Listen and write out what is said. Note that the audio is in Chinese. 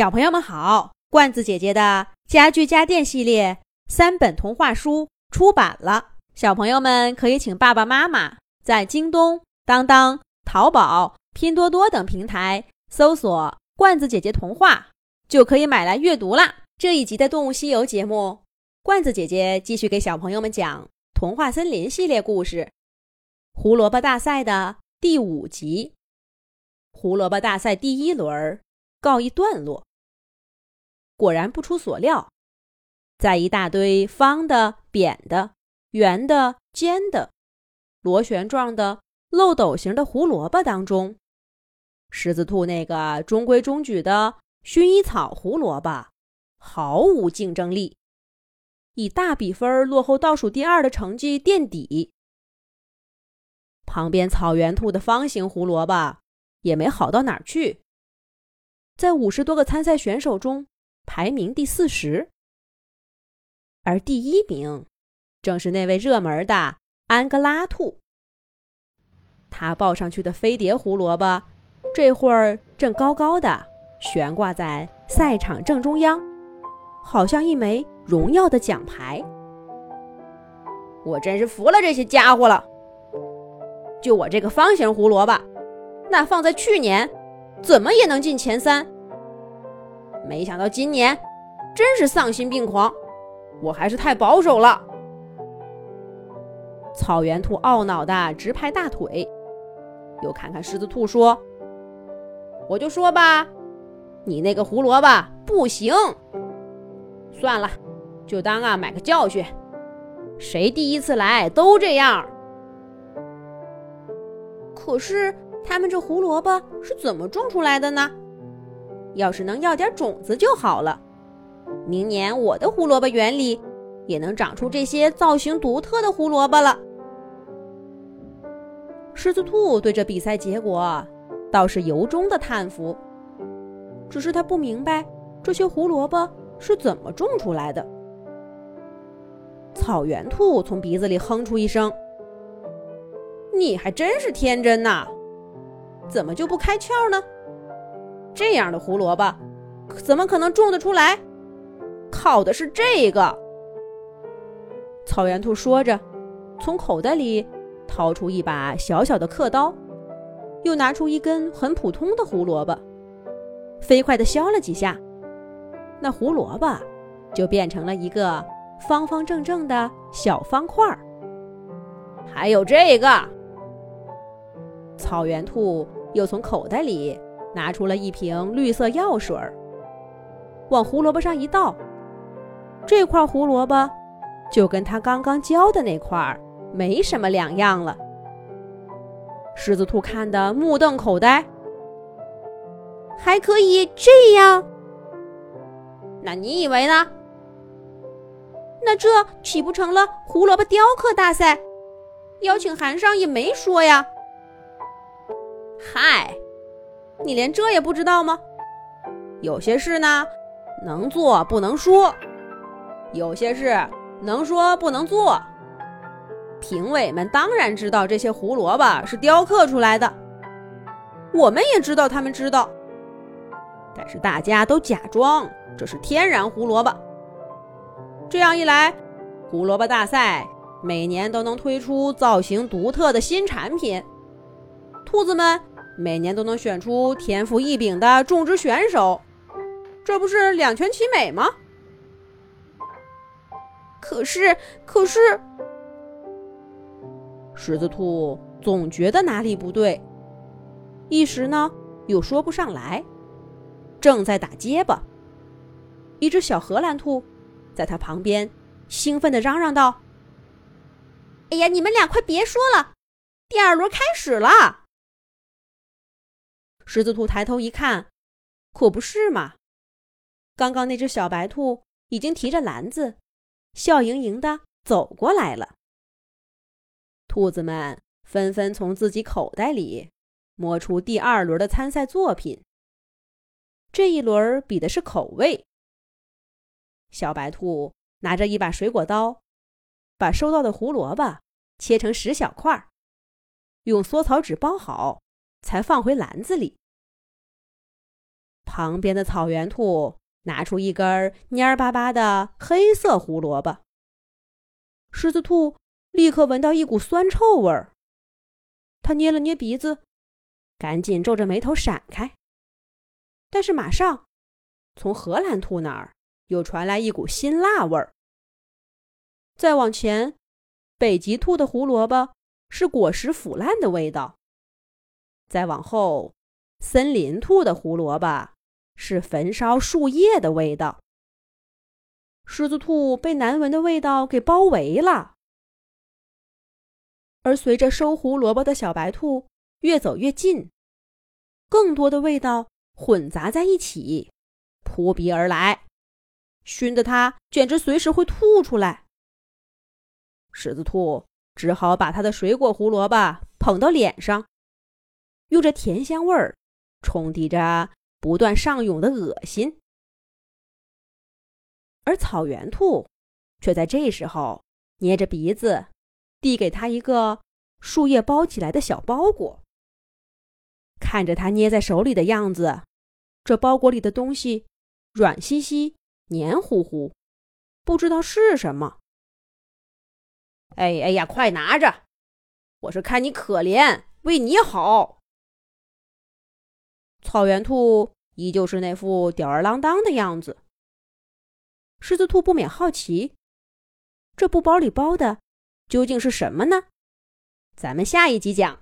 小朋友们好，罐子姐姐的家具家电系列三本童话书出版了，小朋友们可以请爸爸妈妈在京东、当当、淘宝、拼多多等平台搜索“罐子姐姐童话”，就可以买来阅读啦。这一集的《动物西游》节目，罐子姐姐继续给小朋友们讲《童话森林》系列故事——胡萝卜大赛的第五集。胡萝卜大赛第一轮告一段落。果然不出所料，在一大堆方的、扁的、圆的、尖的、螺旋状的、漏斗形的胡萝卜当中，狮子兔那个中规中矩的薰衣草胡萝卜毫无竞争力，以大比分落后倒数第二的成绩垫底。旁边草原兔的方形胡萝卜也没好到哪儿去，在五十多个参赛选手中。排名第四十，而第一名正是那位热门的安哥拉兔。他抱上去的飞碟胡萝卜，这会儿正高高的悬挂在赛场正中央，好像一枚荣耀的奖牌。我真是服了这些家伙了！就我这个方形胡萝卜，那放在去年，怎么也能进前三。没想到今年真是丧心病狂，我还是太保守了。草原兔懊恼的直拍大腿，又看看狮子兔说：“我就说吧，你那个胡萝卜不行。算了，就当啊买个教训。谁第一次来都这样。可是他们这胡萝卜是怎么种出来的呢？”要是能要点种子就好了，明年我的胡萝卜园里也能长出这些造型独特的胡萝卜了。狮子兔对这比赛结果倒是由衷的叹服，只是他不明白这些胡萝卜是怎么种出来的。草原兔从鼻子里哼出一声：“你还真是天真呐，怎么就不开窍呢？”这样的胡萝卜，怎么可能种得出来？靠的是这个。草原兔说着，从口袋里掏出一把小小的刻刀，又拿出一根很普通的胡萝卜，飞快地削了几下，那胡萝卜就变成了一个方方正正的小方块儿。还有这个，草原兔又从口袋里。拿出了一瓶绿色药水儿，往胡萝卜上一倒，这块胡萝卜就跟他刚刚浇的那块没什么两样了。狮子兔看得目瞪口呆，还可以这样？那你以为呢？那这岂不成了胡萝卜雕刻大赛？邀请函上也没说呀。嗨！你连这也不知道吗？有些事呢，能做不能说；有些事能说不能做。评委们当然知道这些胡萝卜是雕刻出来的，我们也知道他们知道，但是大家都假装这是天然胡萝卜。这样一来，胡萝卜大赛每年都能推出造型独特的新产品，兔子们。每年都能选出天赋异禀的种植选手，这不是两全其美吗？可是，可是，狮子兔总觉得哪里不对，一时呢又说不上来，正在打结巴。一只小荷兰兔在他旁边兴奋地嚷嚷道：“哎呀，你们俩快别说了，第二轮开始了！”狮子兔抬头一看，可不是嘛！刚刚那只小白兔已经提着篮子，笑盈盈的走过来了。兔子们纷纷从自己口袋里摸出第二轮的参赛作品。这一轮比的是口味。小白兔拿着一把水果刀，把收到的胡萝卜切成十小块，用缩草纸包好，才放回篮子里。旁边的草原兔拿出一根蔫巴巴的黑色胡萝卜。狮子兔立刻闻到一股酸臭味儿，他捏了捏鼻子，赶紧皱着眉头闪开。但是马上，从荷兰兔那儿又传来一股辛辣味儿。再往前，北极兔的胡萝卜是果实腐烂的味道。再往后，森林兔的胡萝卜是焚烧树叶的味道。狮子兔被难闻的味道给包围了，而随着收胡萝卜的小白兔越走越近，更多的味道。混杂在一起，扑鼻而来，熏得它简直随时会吐出来。狮子兔只好把它的水果胡萝卜捧到脸上，用这甜香味儿冲抵着不断上涌的恶心。而草原兔却在这时候捏着鼻子，递给他一个树叶包起来的小包裹，看着他捏在手里的样子。这包裹里的东西软兮兮、黏糊糊，不知道是什么。哎哎呀，快拿着！我是看你可怜，为你好。草原兔依旧是那副吊儿郎当的样子。狮子兔不免好奇，这布包里包的究竟是什么呢？咱们下一集讲。